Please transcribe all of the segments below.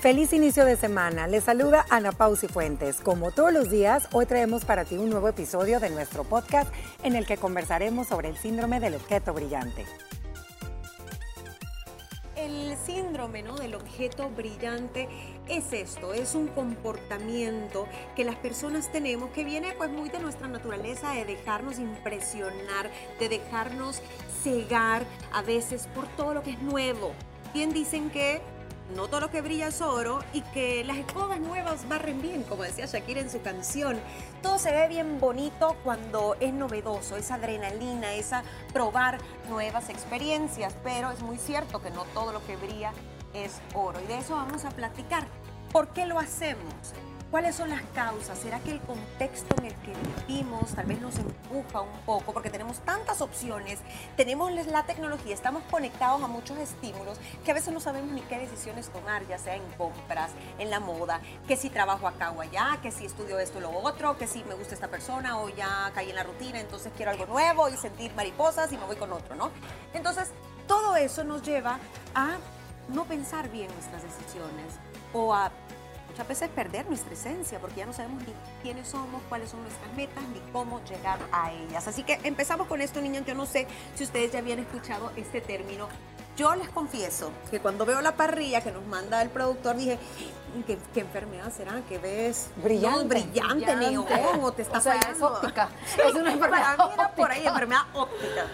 Feliz inicio de semana. Les saluda Ana Pausi Fuentes. Como todos los días, hoy traemos para ti un nuevo episodio de nuestro podcast en el que conversaremos sobre el síndrome del objeto brillante. El síndrome ¿no? del objeto brillante es esto, es un comportamiento que las personas tenemos que viene pues muy de nuestra naturaleza de dejarnos impresionar, de dejarnos cegar a veces por todo lo que es nuevo. Bien dicen que no todo lo que brilla es oro y que las escobas nuevas barren bien, como decía Shakira en su canción. Todo se ve bien bonito cuando es novedoso, esa adrenalina, esa probar nuevas experiencias, pero es muy cierto que no todo lo que brilla es oro y de eso vamos a platicar. ¿Por qué lo hacemos? ¿Cuáles son las causas? ¿Será que el contexto en el que vivimos tal vez nos empuja un poco? Porque tenemos tantas opciones, tenemos la tecnología, estamos conectados a muchos estímulos que a veces no sabemos ni qué decisiones tomar, ya sea en compras, en la moda, que si trabajo acá o allá, que si estudio esto o lo otro, que si me gusta esta persona o ya caí en la rutina, entonces quiero algo nuevo y sentir mariposas y me voy con otro, ¿no? Entonces, todo eso nos lleva a no pensar bien nuestras decisiones o a muchas veces perder nuestra esencia porque ya no sabemos ni quiénes somos, cuáles son nuestras metas, ni cómo llegar a ellas. Así que empezamos con esto, niños. Yo no sé si ustedes ya habían escuchado este término. Yo les confieso que cuando veo la parrilla que nos manda el productor, dije, ¿qué, qué enfermedad será? ¿Qué ves? Brillante. No, brillante, neón, o te está O sea, es óptica. Es una enfermedad Para mí era por ahí, enfermedad óptica.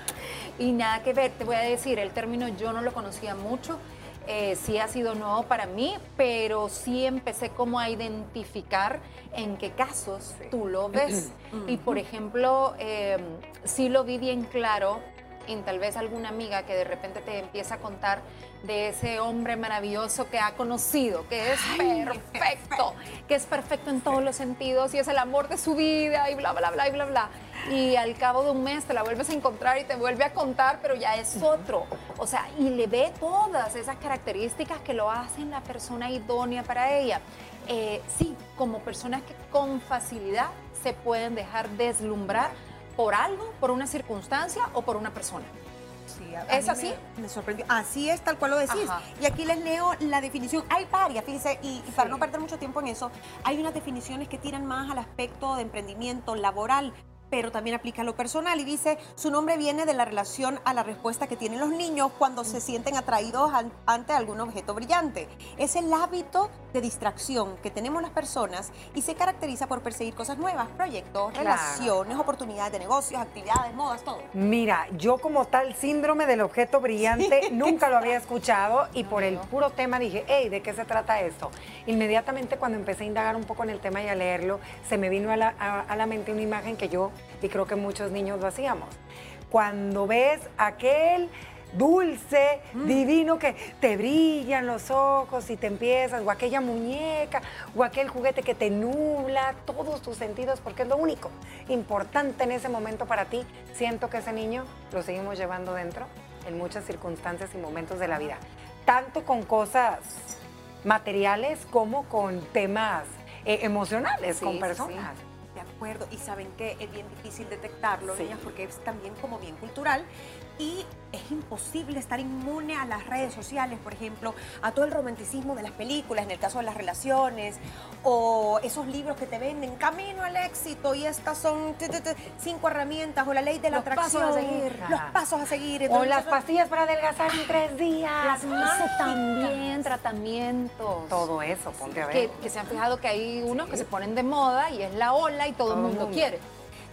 Y nada que ver, te voy a decir, el término yo no lo conocía mucho, eh, sí ha sido nuevo para mí, pero sí empecé como a identificar en qué casos tú lo ves. y por ejemplo, eh, sí lo vi bien claro en tal vez alguna amiga que de repente te empieza a contar de ese hombre maravilloso que ha conocido, que es perfecto, que es perfecto en todos los sentidos y es el amor de su vida y bla, bla, bla, y bla, bla. Y al cabo de un mes te la vuelves a encontrar y te vuelve a contar, pero ya es otro. O sea, y le ve todas esas características que lo hacen la persona idónea para ella. Eh, sí, como personas que con facilidad se pueden dejar deslumbrar por algo, por una circunstancia o por una persona. Sí, a- a ¿Es así? Me, me sorprendió. Así es, tal cual lo decís. Ajá. Y aquí les leo la definición. Hay varias, fíjense, y, y para Sí. no perder mucho tiempo en eso, hay unas definiciones que tiran más al aspecto de emprendimiento laboral pero también aplica a lo personal y dice, su nombre viene de la relación a la respuesta que tienen los niños cuando se sienten atraídos an- ante algún objeto brillante. Es el hábito de distracción que tenemos las personas y se caracteriza por perseguir cosas nuevas, proyectos, Claro. relaciones, oportunidades de negocios, actividades, modas, todo. Mira, yo como tal síndrome del objeto brillante nunca lo había escuchado y por el puro tema dije, hey, ¿de qué se trata esto? Inmediatamente cuando empecé a indagar un poco en el tema y a leerlo, se me vino a la, a- a la mente una imagen que yo y creo que muchos niños lo hacíamos. Cuando ves aquel dulce, divino que te brillan los ojos y te empiezas, o aquella muñeca, o aquel juguete que te nubla todos tus sentidos, porque es lo único importante en ese momento para ti. Siento que ese niño lo seguimos llevando dentro en muchas circunstancias y momentos de la vida, tanto con cosas materiales como con temas eh, emocionales, Sí, con sí, personas. Acuerdo, y saben que es bien difícil detectarlo, Sí. niñas, porque es también como bien cultural y es imposible estar inmune a las redes sociales, por ejemplo, a todo el romanticismo de las películas, en el caso de las relaciones, o esos libros que te venden, Camino al éxito, y estas son cinco herramientas, o la ley de la Los pasos a atracción, seguir. los pasos a seguir. O las pastillas para adelgazar en tres días. Las mágicas. también tratamientos. Todo eso, ponte a ver. Que, que se han fijado que hay unos que se ponen de moda y es la ola y todo, Todo el el mundo mundo. quiere.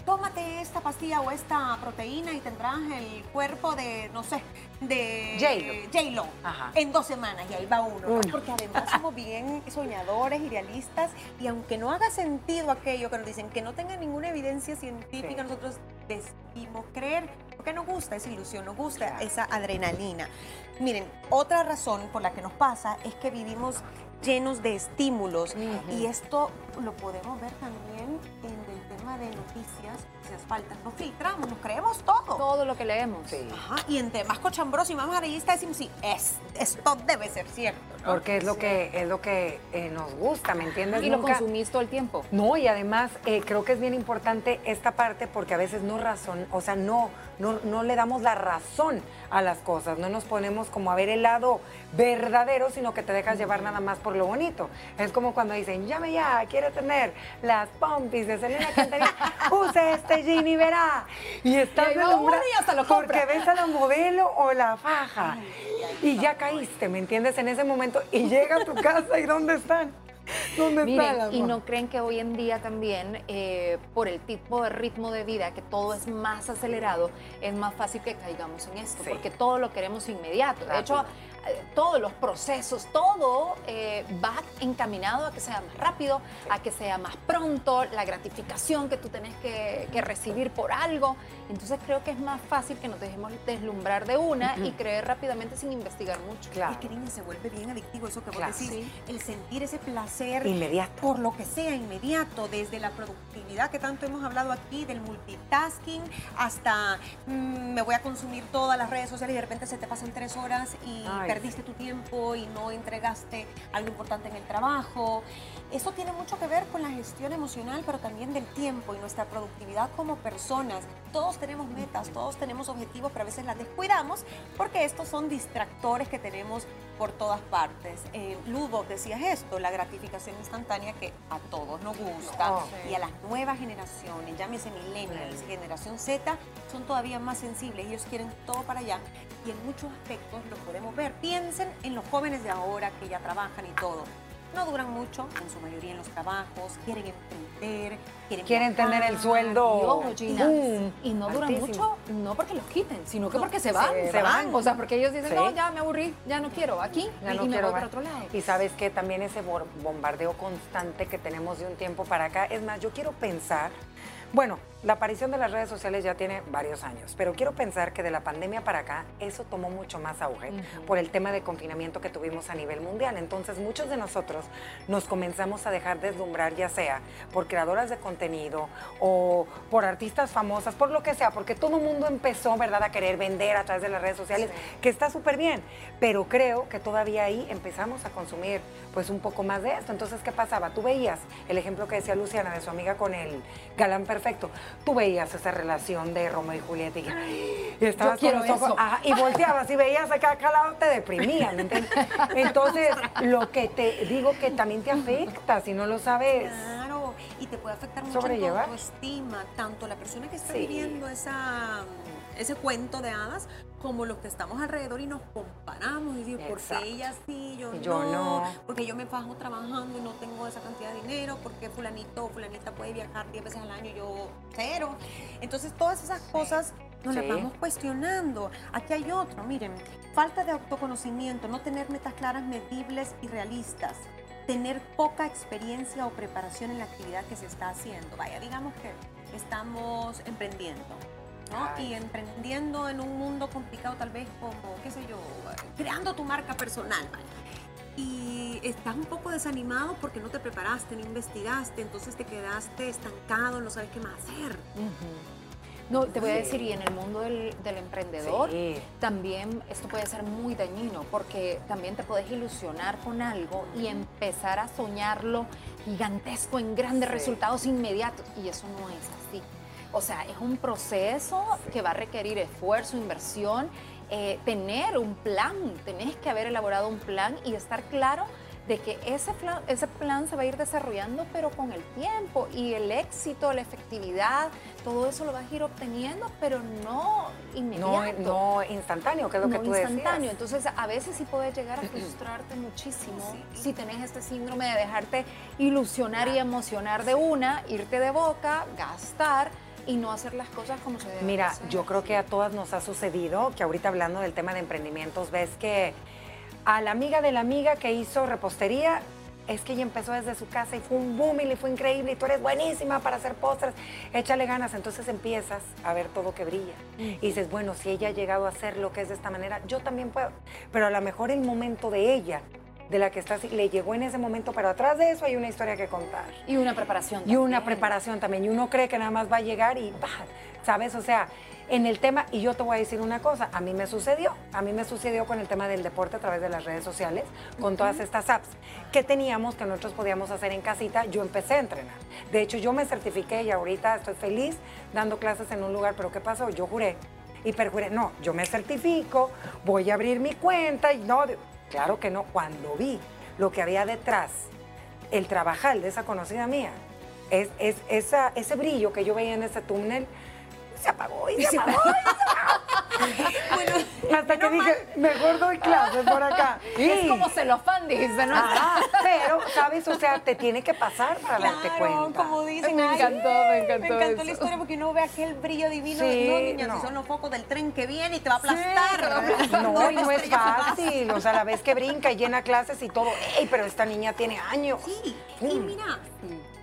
Tómate esta pastilla o esta proteína y tendrás el cuerpo de, no sé, de J-Lo. Ajá. en dos semanas y ahí va uno, ¿no? Uno. Porque además somos bien soñadores, idealistas y aunque no haga sentido aquello que nos dicen, que no tenga ninguna evidencia científica, Sí. nosotros decidimos creer porque nos gusta esa ilusión, nos gusta Claro. esa adrenalina. Miren, otra razón por la que nos pasa es que vivimos llenos de estímulos y esto lo podemos ver también en el tema de noticias, noticias faltas, nos filtramos, nos creemos todo. Todo lo que leemos. Sí. Ajá, y entre más cochambroso y más amarillista decimos, sí, es, esto debe ser cierto, porque es lo que es lo que eh, nos gusta, ¿me entiendes? Y lo Nunca- consumís todo el tiempo. No, y además eh, creo que es bien importante esta parte porque a veces no razón, o sea, no, no, no le damos la razón a las cosas, no nos ponemos como a ver el lado verdadero, sino que te dejas llevar nada más por lo bonito. Es como cuando dicen, llame ya, quiere tener las pompis de Selena Quintanilla, use este jean y verá. Y estás deslumbrada porque ves a la modelo o la faja y ya caíste, ¿me entiendes? En ese momento y llega a tu casa y ¿dónde están? ¿Dónde Miren, está el y no creen que hoy en día también, eh, por el tipo de ritmo de vida, que todo es más acelerado, es más fácil que caigamos en esto, Sí. porque todo lo queremos inmediato. De hecho, Rápido. Todos los procesos, todo eh, va encaminado a que sea más rápido, a que sea más pronto, la gratificación que tú tenés que, que recibir por algo. Entonces creo que es más fácil que nos dejemos deslumbrar de una y creer rápidamente sin investigar mucho. Claro. Es que niña se vuelve bien adictivo eso que vos Claro. decís, Sí. el sentir ese placer Inmediato. por lo que sea inmediato, desde la productividad que tanto hemos hablado aquí, del multitasking, hasta mm, me voy a consumir todas las redes sociales y de repente se te pasan tres horas y Ay, perdiste tu tiempo y no entregaste algo importante en el trabajo. Eso tiene mucho que ver con la gestión emocional, pero también del tiempo y nuestra productividad como personas. Todos tenemos metas, todos tenemos objetivos, pero a veces las descuidamos porque estos son distractores que tenemos por todas partes. Eh, Ludo, decías esto, la gratificación instantánea que a todos nos gusta Oh. y a las nuevas generaciones, llámese millennials, generación Z, son todavía más sensibles. Ellos quieren todo para allá y en muchos aspectos lo podemos ver. Piensen en los jóvenes de ahora que ya trabajan y todo. No duran mucho, en su mayoría en los trabajos, quieren emprender, quieren, Quieren tener el sueldo. Y Gina, no dura altísimo. mucho, no porque los quiten, sino que No, porque se van. se van. O sea, porque ellos dicen, Sí. no, ya me aburrí, ya no quiero, aquí, Ya y, no y me quiero voy para otro lado. Y sabes que también ese bombardeo constante que tenemos de un tiempo para acá, es más, yo quiero pensar, bueno, la aparición de las redes sociales ya tiene varios años, pero quiero pensar que de la pandemia para acá eso tomó mucho más auge por el tema de confinamiento que tuvimos a nivel mundial. Entonces muchos de nosotros nos comenzamos a dejar deslumbrar ya sea por creadoras de contenido o por artistas famosas, por lo que sea, porque todo el mundo empezó, ¿verdad?, a querer vender a través de las redes sociales, que está súper bien, pero creo que todavía ahí empezamos a consumir pues un poco más de esto. Entonces, ¿qué pasaba? Tú veías el ejemplo que decía Luciana de su amiga con el galán perfecto. Tú veías esa relación de Romeo y Julieta y, y estabas con los ojos, ajá, y volteabas y veías acá, acá lado, te deprimían. ¿entiendes? Entonces, lo que te digo que también te afecta si no lo sabes. Y te puede afectar mucho en tu autoestima, tanto la persona que está Sí. viviendo esa, ese cuento de hadas, como los que estamos alrededor y nos comparamos y digo, ¿por Exacto. qué ella sí, yo, yo no. Porque yo me fajo trabajando y no tengo esa cantidad de dinero, porque fulanito o fulanita puede viajar 10 veces al año y yo cero. Entonces todas esas cosas nos las Sí. vamos cuestionando. Aquí hay otro, miren, falta de autoconocimiento, no tener metas claras, medibles y realistas tener poca experiencia o preparación en la actividad que se está haciendo. Vaya, digamos que estamos emprendiendo. ¿no? Ay. Y emprendiendo en un mundo complicado, tal vez como, qué sé yo, creando tu marca personal. vaya. Y estás un poco desanimado porque no te preparaste, no investigaste, entonces te quedaste estancado, no sabes qué más hacer. No, te voy a decir, y en el mundo del, del emprendedor, Sí. también esto puede ser muy dañino, porque también te puedes ilusionar con algo y empezar a soñarlo gigantesco en grandes Sí. resultados inmediatos, y eso no es así. O sea, es un proceso que va a requerir esfuerzo, inversión, eh, tener un plan, tenés que haber elaborado un plan y estar claro de que ese plan, ese plan se va a ir desarrollando, pero con el tiempo y el éxito, la efectividad, todo eso lo vas a ir obteniendo, pero no No, inmediato. no instantáneo, que es lo que no tú instantáneo. decías. Entonces, a veces sí puedes llegar a frustrarte muchísimo Sí. si tenés este síndrome de dejarte ilusionar y emocionar de una, irte de boca, gastar y no hacer las cosas como se deben Mira, hacer. yo creo que a todas nos ha sucedido que ahorita hablando del tema de emprendimientos, ves que a la amiga de la amiga que hizo repostería, es que ella empezó desde su casa y fue un boom y le fue increíble y tú eres buenísima para hacer postres, échale ganas. Entonces empiezas a ver todo que brilla y dices, bueno, si ella ha llegado a hacer lo que es de esta manera, yo también puedo. Pero a lo mejor el momento de ella de la que estás, le llegó en ese momento, pero atrás de eso hay una historia que contar. Y una preparación. Y una también. preparación también. Y uno cree que nada más va a llegar y, bah, ¿sabes? O sea, en el tema, y yo te voy a decir una cosa, a mí me sucedió, a mí me sucedió con el tema del deporte a través de las redes sociales, con todas estas apps que teníamos, que nosotros podíamos hacer en casita, yo empecé a entrenar. De hecho, yo me certifiqué y ahorita estoy feliz dando clases en un lugar, pero ¿qué pasó? Yo juré y perjuré, no, yo me certifico, voy a abrir mi cuenta y no, claro que no, cuando vi lo que había detrás, el trabajar de esa conocida mía, es, es- esa, ese brillo que yo veía en ese túnel, se apagó y se apagó. Bueno, Hasta que dije, mejor doy clases por acá. Es como celofán, dijiste, ¿no? Ajá, pero, ¿sabes? O sea, te tiene que pasar para darte cuenta. como dicen. Me ay, encantó, me encantó la historia porque uno ve aquel brillo divino. Sí, no, niña, no. si son los focos del tren que viene y te va a aplastar. No, y no es fácil. O sea, la vez que brinca y llena clases y todo. ¡Ey! Pero esta niña tiene años. Sí, y Pum. mira,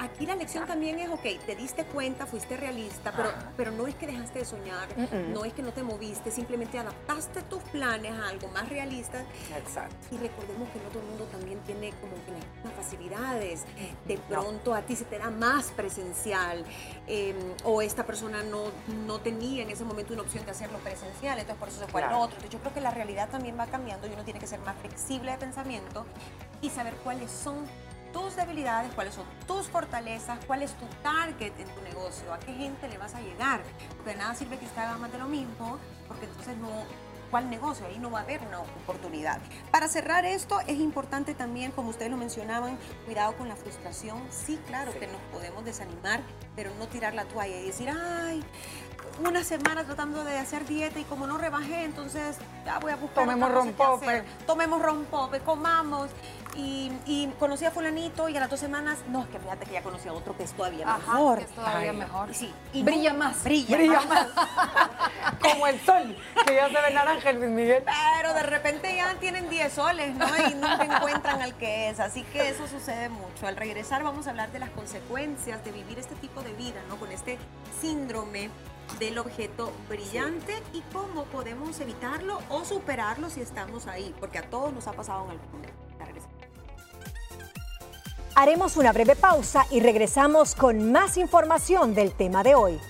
aquí la lección también es, ok, te diste cuenta, fuiste realista, pero, pero no es que dejaste de soñar, no es que no te moviste, simplemente adaptaste tus planes a algo más realista. Exacto. Y recordemos que no todo el mundo también tiene como que las mismas facilidades. De No. pronto a ti se te da más presencial eh, o esta persona no, no tenía en ese momento una opción de hacerlo presencial, entonces por eso se fue al Claro. otro. Entonces yo creo que la realidad también va cambiando y uno tiene que ser más flexible de pensamiento y saber cuáles son tus debilidades, cuáles son tus fortalezas, cuál es tu target en tu negocio, a qué gente le vas a llegar. Porque de nada sirve que haga más de lo mismo, porque entonces no, ¿cuál negocio? Ahí no va a haber una oportunidad. Para cerrar esto, es importante también, como ustedes lo mencionaban, cuidado con la frustración. Sí, claro que nos podemos desanimar, pero no tirar la toalla y decir, ay, una semana tratando de hacer dieta y como no rebajé, entonces ya voy a buscar Tomemos rompope. hacer. Tomemos rompope, comamos. Y, y conocí a fulanito y a las dos semanas, no, es que fíjate que ya conocí a otro que es todavía Ajá, mejor. que es todavía Ay. mejor. Sí, y Brilla más. Brilla, Brilla más. Como el sol, que ya se ve naranja, Luis Miguel. Pero de repente ya tienen 10 soles, ¿no? Y nunca encuentran al que es. Así que eso sucede mucho. Al regresar vamos a hablar de las consecuencias de vivir este tipo de vida, ¿no? Con este síndrome del objeto brillante y cómo podemos evitarlo o superarlo si estamos ahí, porque a todos nos ha pasado en algún momento. Haremos una breve pausa y regresamos con más información del tema de hoy.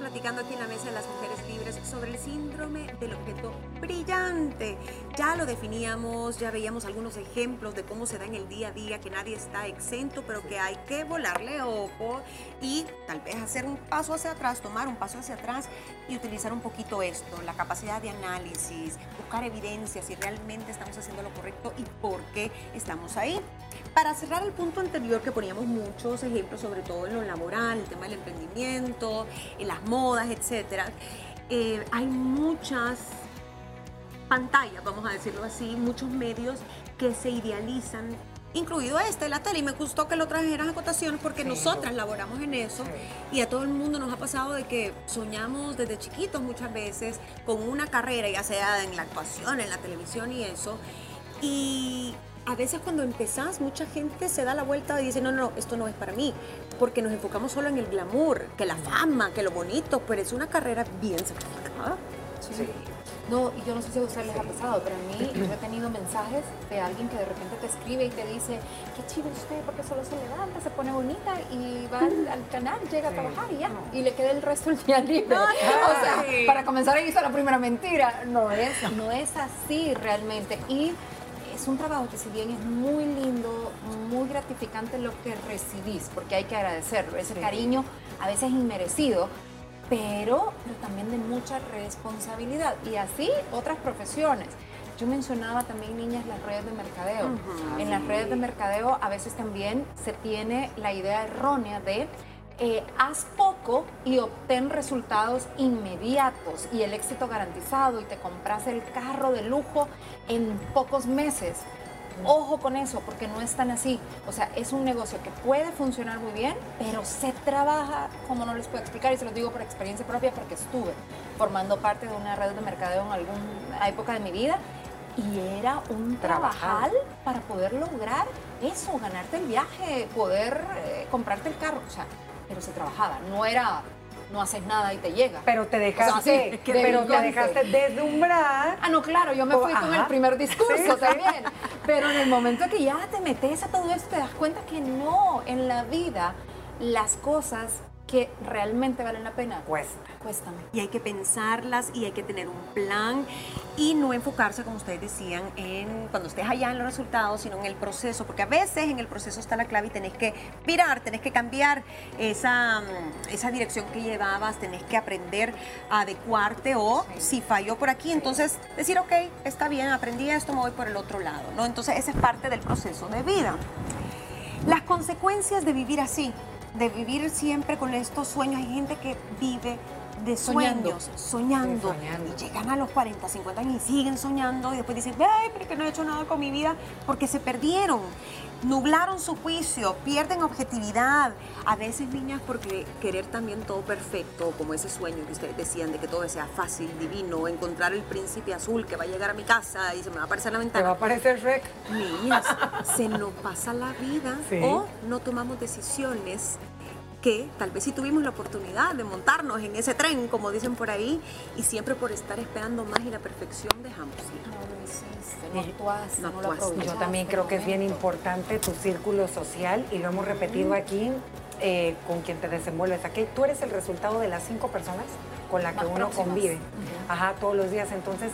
Platicando aquí en la Mesa de las Mujeres Libres sobre el síndrome del objeto brillante. Ya lo definíamos, ya veíamos algunos ejemplos de cómo se da en el día a día, que nadie está exento, pero que hay que volarle ojo y tal vez hacer un paso hacia atrás, tomar un paso hacia atrás y utilizar un poquito esto, la capacidad de análisis, buscar evidencia si realmente estamos haciendo lo correcto y por qué estamos ahí. Para cerrar el punto anterior que poníamos muchos ejemplos, sobre todo en lo laboral, el tema del emprendimiento, en las modas, etcétera, eh, hay muchas pantallas, vamos a decirlo así, muchos medios que se idealizan, incluido este, la tele, y me gustó que lo trajeras a cotación porque Sí. nosotras laboramos en eso Sí. y a todo el mundo nos ha pasado de que soñamos desde chiquitos muchas veces con una carrera, ya sea en la actuación, en la televisión y eso, y a veces cuando empezás, mucha gente se da la vuelta y dice, no, no, esto no es para mí, porque nos enfocamos solo en el glamour, que la fama, que lo bonito, pero es una carrera bien sacrificada. Sí. No, y yo no sé si a ustedes les ha pasado, pero a mí yo he tenido mensajes de alguien que de repente te escribe y te dice, qué chido usted, porque solo se levanta, se pone bonita y va al, al canal, llega a Sí. trabajar y ya. No. Y le queda el resto del día libre. O sea, para comenzar ahí hizo la primera mentira. No es, no es así realmente. Y es un trabajo que si bien es muy lindo, muy gratificante lo que recibís, porque hay que agradecerlo, ese Sí. cariño a veces inmerecido, pero, pero también de mucha responsabilidad. Y así otras profesiones. Yo mencionaba también, niñas, las redes de mercadeo. En las redes de mercadeo a veces también se tiene la idea errónea de eh, haz y obtén resultados inmediatos y el éxito garantizado y te compras el carro de lujo en pocos meses. Ojo con eso, porque no es tan así. O sea, es un negocio que puede funcionar muy bien, pero se trabaja, como no les puedo explicar, y se los digo por experiencia propia, porque estuve formando parte de una red de mercadeo en alguna época de mi vida, y era un trabajar para poder lograr eso, ganarte el viaje, poder eh, comprarte el carro. O sea, pero se trabajaba, no era no haces nada y te llega. Pero te dejaste, sí, pero te dejaste deslumbrar. Ah, no, claro, yo me fui Oh, con el primer discurso sí. también. Pero en el momento que ya te metes a todo esto, te das cuenta que no, en la vida, las cosas que realmente valen la pena Cuesta. cuestan. y hay que pensarlas y hay que tener un plan y no enfocarse, como ustedes decían, en cuando estés allá en los resultados, sino en el proceso, porque a veces en el proceso está la clave y tenés que virar, tenés que cambiar esa, mm, esa dirección que llevabas, tenés que aprender a adecuarte o si falló por aquí, entonces decir, ok, está bien, aprendí esto, me voy por el otro lado, ¿no? Entonces esa es parte del proceso de vida. Las consecuencias de vivir así, de vivir siempre con estos sueños, hay gente que vive de sueños, soñando, soñando. y llegan a los 40, 50 años y siguen soñando y después dicen, ay, pero que no he hecho nada con mi vida porque se perdieron, nublaron su juicio, pierden objetividad. A veces niñas porque querer también todo perfecto, como ese sueño que ustedes decían de que todo sea fácil, divino, encontrar el príncipe azul que va a llegar a mi casa y se me va a aparecer en la Te ventana. va a parecer Shrek. Niñas, se nos pasa la vida Sí. o no tomamos decisiones que tal vez sí tuvimos la oportunidad de montarnos en ese tren, como dicen por ahí, y siempre por estar esperando más y la perfección dejamos ir. No lo hiciste, no actuaste, no no, lo actuaste. aprovechaste. Yo también creo que es bien importante tu círculo social y lo hemos repetido aquí eh, con quien te desenvuelves. Aquí tú eres el resultado de las cinco personas con las que Más uno próximas. convive. Ajá, todos los días. Entonces,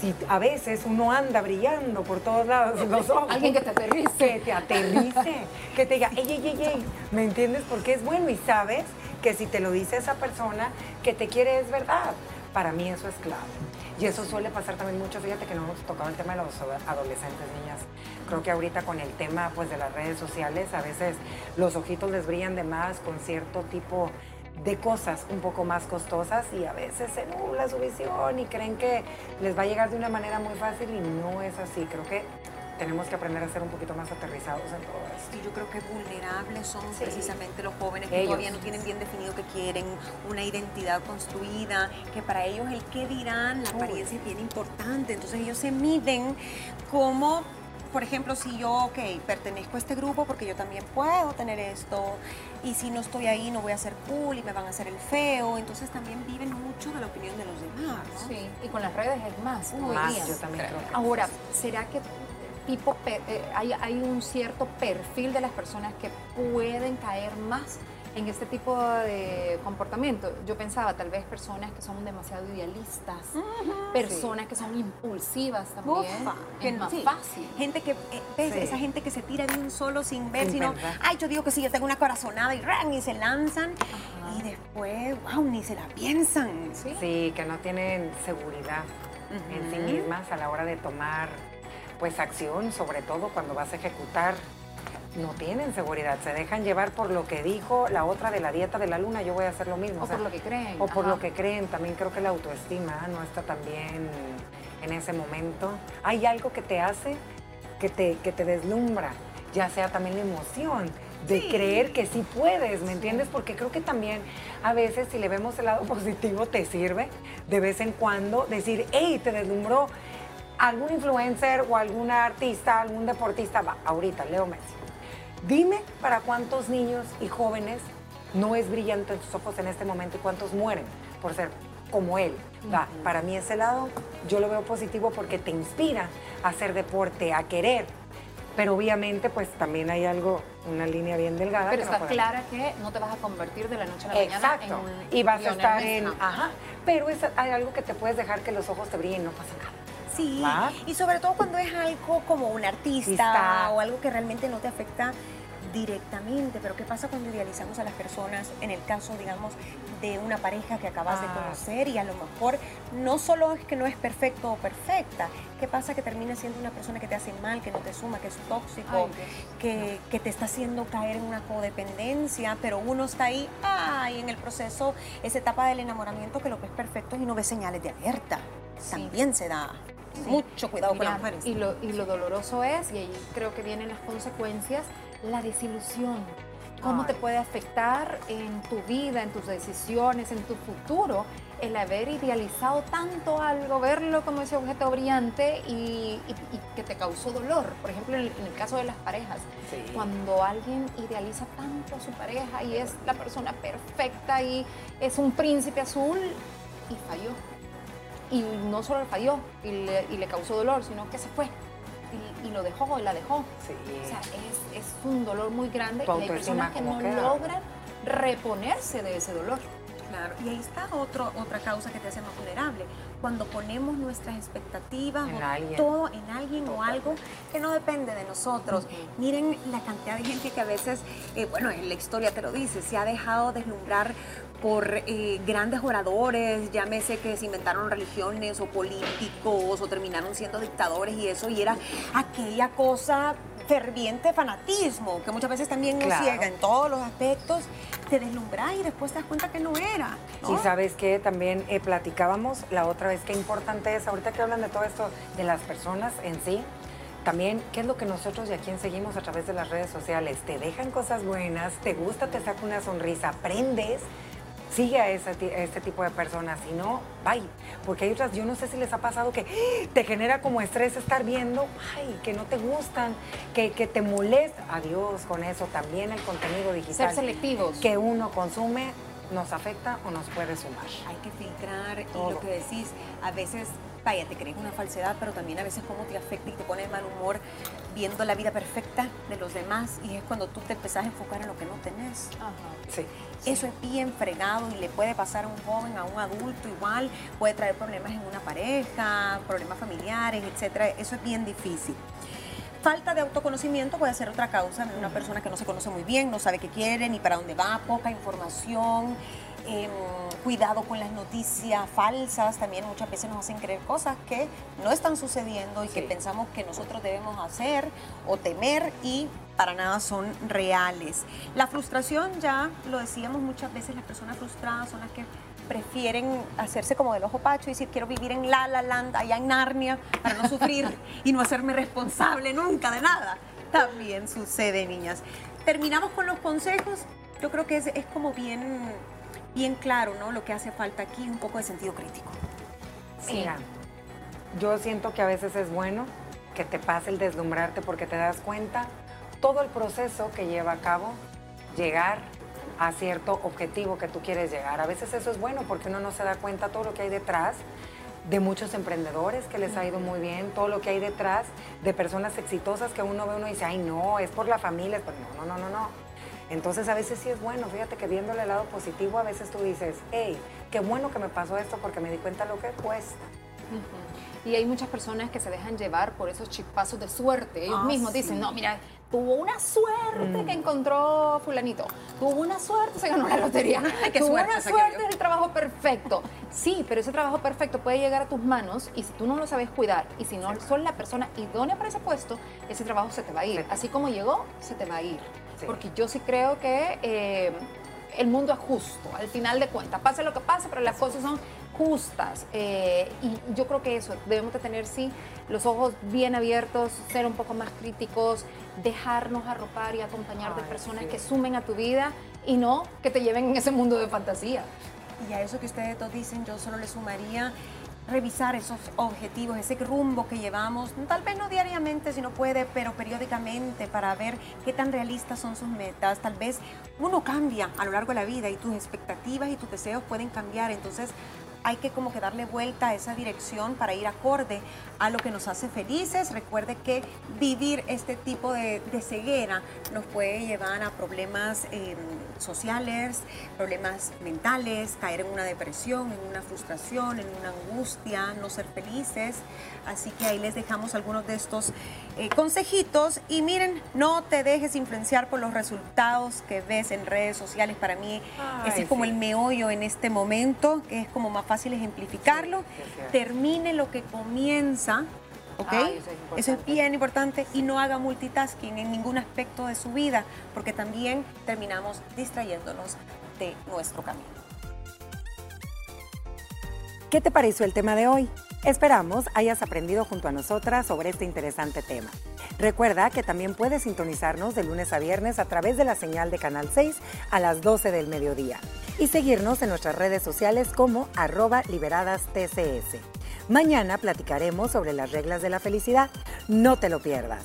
si a veces uno anda brillando por todos lados los ojos. Alguien que te aterrice. Que te aterrice, que te diga, ey, ey, ey, ey, ¿me entiendes? Porque es bueno y sabes que si te lo dice esa persona que te quiere es verdad. Para mí eso es clave. Y eso suele pasar también mucho, fíjate que no hemos tocado el tema de los adolescentes, niñas. Creo que ahorita con el tema pues, de las redes sociales, a veces los ojitos les brillan de más con cierto tipo de cosas un poco más costosas y a veces se nubla su visión y creen que les va a llegar de una manera muy fácil y no es así. Creo que tenemos que aprender a ser un poquito más aterrizados en todo esto. Y yo creo que vulnerables son Sí. precisamente los jóvenes que Ellos. todavía no tienen bien definido que quieren, una identidad construida, que para ellos el qué dirán, la Uy. apariencia es bien importante. Entonces ellos se miden como, por ejemplo, si yo, ok, pertenezco a este grupo porque yo también puedo tener esto, y si no estoy ahí no voy a ser cool y me van a hacer el feo. Entonces también viven mucho de la opinión de los demás. ¿no? Sí, y con las redes es más. hoy Más, día. yo también creo que Ahora, ¿será que tipo eh, hay, hay un cierto perfil de las personas que pueden caer más en este tipo de comportamiento? Yo pensaba, tal vez personas que son demasiado idealistas, personas que son impulsivas también. Ufa, que es más sí. fácil. Gente que, eh, ¿ves? Sí. Esa gente que se tira de un solo sin ver, Sin sino, pensar. ay, yo digo que sí, yo tengo una corazonada y ran, y se lanzan. Y después, wow, ni se la piensan. ¿Sí? Sí, que no tienen seguridad en sí mismas a la hora de tomar pues acción, sobre todo cuando vas a ejecutar. No tienen seguridad, se dejan llevar por lo que dijo la otra de la dieta de la luna, yo voy a hacer lo mismo. O por lo que creen, O por ajá. lo que creen, también creo que la autoestima no está tan bien en ese momento. Hay algo que te hace, que te, que te deslumbra, ya sea también la emoción de creer que sí puedes, ¿me entiendes? Porque creo que también a veces si le vemos el lado positivo te sirve de vez en cuando decir, hey, te deslumbró algún influencer o algún artista, algún deportista, va, ahorita, Leo Messi. Dime para cuántos niños y jóvenes no es brillante en tus ojos en este momento y cuántos mueren por ser como él. Va, Para mí ese lado yo lo veo positivo porque te inspira a hacer deporte, a querer. Pero obviamente pues también hay algo, una línea bien delgada. Pero no está clara que no te vas a convertir de la noche a la mañana Exacto. en un Y vas a estar en... Ajá. Pero es, hay algo que te puedes dejar que los ojos te brillen no pasa nada. Sí, ¿Va? y sobre todo cuando es algo como un artista Artista. o algo que realmente no te afecta directamente, pero ¿qué pasa cuando idealizamos a las personas en el caso, digamos, de una pareja que acabas de Ah. conocer y a lo mejor no solo es que no es perfecto o perfecta, ¿qué pasa que termina siendo una persona que te hace mal, que no te suma, que es tóxico, Ay, que, que te está haciendo caer en una codependencia, pero uno está ahí, ay, en el proceso, esa etapa del enamoramiento que lo ves perfecto y no ves señales de alerta. Sí. También se da. Mucho cuidado Mira, con las mujeres. Y lo, y lo doloroso es, y ahí creo que vienen las consecuencias, la desilusión. ¿Cómo te puede afectar en tu vida, en tus decisiones, en tu futuro? el haber idealizado tanto algo, verlo como ese objeto brillante y, que te causó dolor. Por ejemplo, en el, caso de las parejas, cuando alguien idealiza tanto a su pareja y es la persona perfecta y es un príncipe azul y falló. Y no solo falló y le, causó dolor, sino que se fue. Y, lo dejó la dejó. O sea, es, un dolor muy grande y hay personas que no logran reponerse de ese dolor. Claro, y ahí está otro, otra causa que te hace más vulnerable. Cuando ponemos nuestras expectativas en todo en alguien o algo que no depende de nosotros. Miren la cantidad de gente que a veces, eh, bueno, en la historia te lo dice, se ha dejado deslumbrar por eh, grandes oradores, llámese que se inventaron religiones o políticos o terminaron siendo dictadores y eso, y era aquella cosa ferviente fanatismo, que muchas veces también nos ciega en todos los aspectos, te deslumbras y después te das cuenta que no era. Y sabes que también eh, platicábamos la otra vez, qué importante es, ahorita que hablan de todo esto, de las personas en sí, también, ¿qué es lo que nosotros y a quién seguimos a través de las redes sociales? Te dejan cosas buenas, te gusta, te saca una sonrisa, aprendes sigue a, este tipo de personas, si no, bye. Porque hay otras, yo no sé si les ha pasado que te genera como estrés estar viendo, ay, que no te gustan, que, te molesta. Adiós con eso, también el contenido digital. Ser selectivos. Que uno consume nos afecta o nos puede sumar. Hay que filtrar y lo que decís, a veces vaya, te crees una falsedad, pero también a veces cómo te afecta y te pone de mal humor viendo la vida perfecta de los demás y es cuando tú te empezás a enfocar en lo que no tenés. Sí. Eso es bien fregado y le puede pasar a un joven, a un adulto igual, puede traer problemas en una pareja, problemas familiares, etcétera. Eso es bien difícil. Falta de autoconocimiento puede ser otra causa, una persona que no se conoce muy bien, no sabe qué quiere ni para dónde va, poca información, Em, cuidado con las noticias falsas, también muchas veces nos hacen creer cosas que no están sucediendo y que pensamos que nosotros debemos hacer o temer y para nada son reales. La frustración, ya lo decíamos muchas veces, las personas frustradas son las que prefieren hacerse como del ojo pacho y decir quiero vivir en La La Land, allá en Narnia, para no sufrir y no hacerme responsable nunca de nada. También sucede, niñas. Terminamos con los consejos. Yo creo que es, es como bien bien claro, ¿no? Lo que hace falta aquí, un poco de sentido crítico. Sí. yo siento que a veces es bueno que te pase el deslumbrarte porque te das cuenta todo el proceso que lleva a cabo llegar a cierto objetivo que tú quieres llegar. A veces eso es bueno porque uno no se da cuenta todo lo que hay detrás de muchos emprendedores que les ha ido muy bien, todo lo que hay detrás de personas exitosas que uno ve uno y dice, ay no, es por la familia, pero no, no, no, no, no entonces a veces sí es bueno, fíjate que viéndole el lado positivo a veces tú dices, hey, qué bueno que me pasó esto porque me di cuenta lo que cuesta. Y hay muchas personas que se dejan llevar por esos chispazos de suerte. Ellos ah, mismos dicen, no, mira, tuvo una suerte que mm. encontró fulanito, tuvo una suerte, se ganó la lotería, qué tuvo suerte, una suerte el trabajo perfecto. Sí, pero ese trabajo perfecto puede llegar a tus manos y si tú no lo sabes cuidar y si no son la persona idónea para ese puesto, ese trabajo se te va a ir. Así como llegó, se te va a ir. Porque yo sí creo que eh, el mundo es justo, al final de cuentas. Pase lo que pase, pero las cosas son justas. Eh, y yo creo que eso, debemos de tener, sí, los ojos bien abiertos, ser un poco más críticos, dejarnos arropar y acompañar de personas que sumen a tu vida y no que te lleven en ese mundo de fantasía. Y a eso que ustedes dos dicen, yo solo le sumaría revisar esos objetivos, ese rumbo que llevamos, tal vez no diariamente si no puede, pero periódicamente para ver qué tan realistas son sus metas. Tal vez uno cambia a lo largo de la vida y tus expectativas y tus deseos pueden cambiar, entonces hay que como que darle vuelta a esa dirección para ir acorde a lo que nos hace felices. Recuerde que vivir este tipo de, ceguera nos puede llevar a problemas em, sociales, problemas mentales, caer en una depresión, en una frustración, en una angustia, no ser felices. Así que ahí les dejamos algunos de estos eh, consejitos. Y miren, no te dejes influenciar por los resultados que ves en redes sociales. Para mí, ese es como el meollo en este momento, que es como más fácil ejemplificarlo. Termine lo que comienza. ¿ok? eso, es bien importante y no haga multitasking en ningún aspecto de su vida, porque también terminamos distrayéndonos de nuestro camino. ¿Qué te pareció el tema de hoy? Esperamos hayas aprendido junto a nosotras sobre este interesante tema. Recuerda que también puedes sintonizarnos de lunes a viernes a través de la señal de Canal 6 a las 12 del mediodía. y seguirnos en nuestras redes sociales como arroba liberadas TCS. Mañana platicaremos sobre las reglas de la felicidad. No te lo pierdas.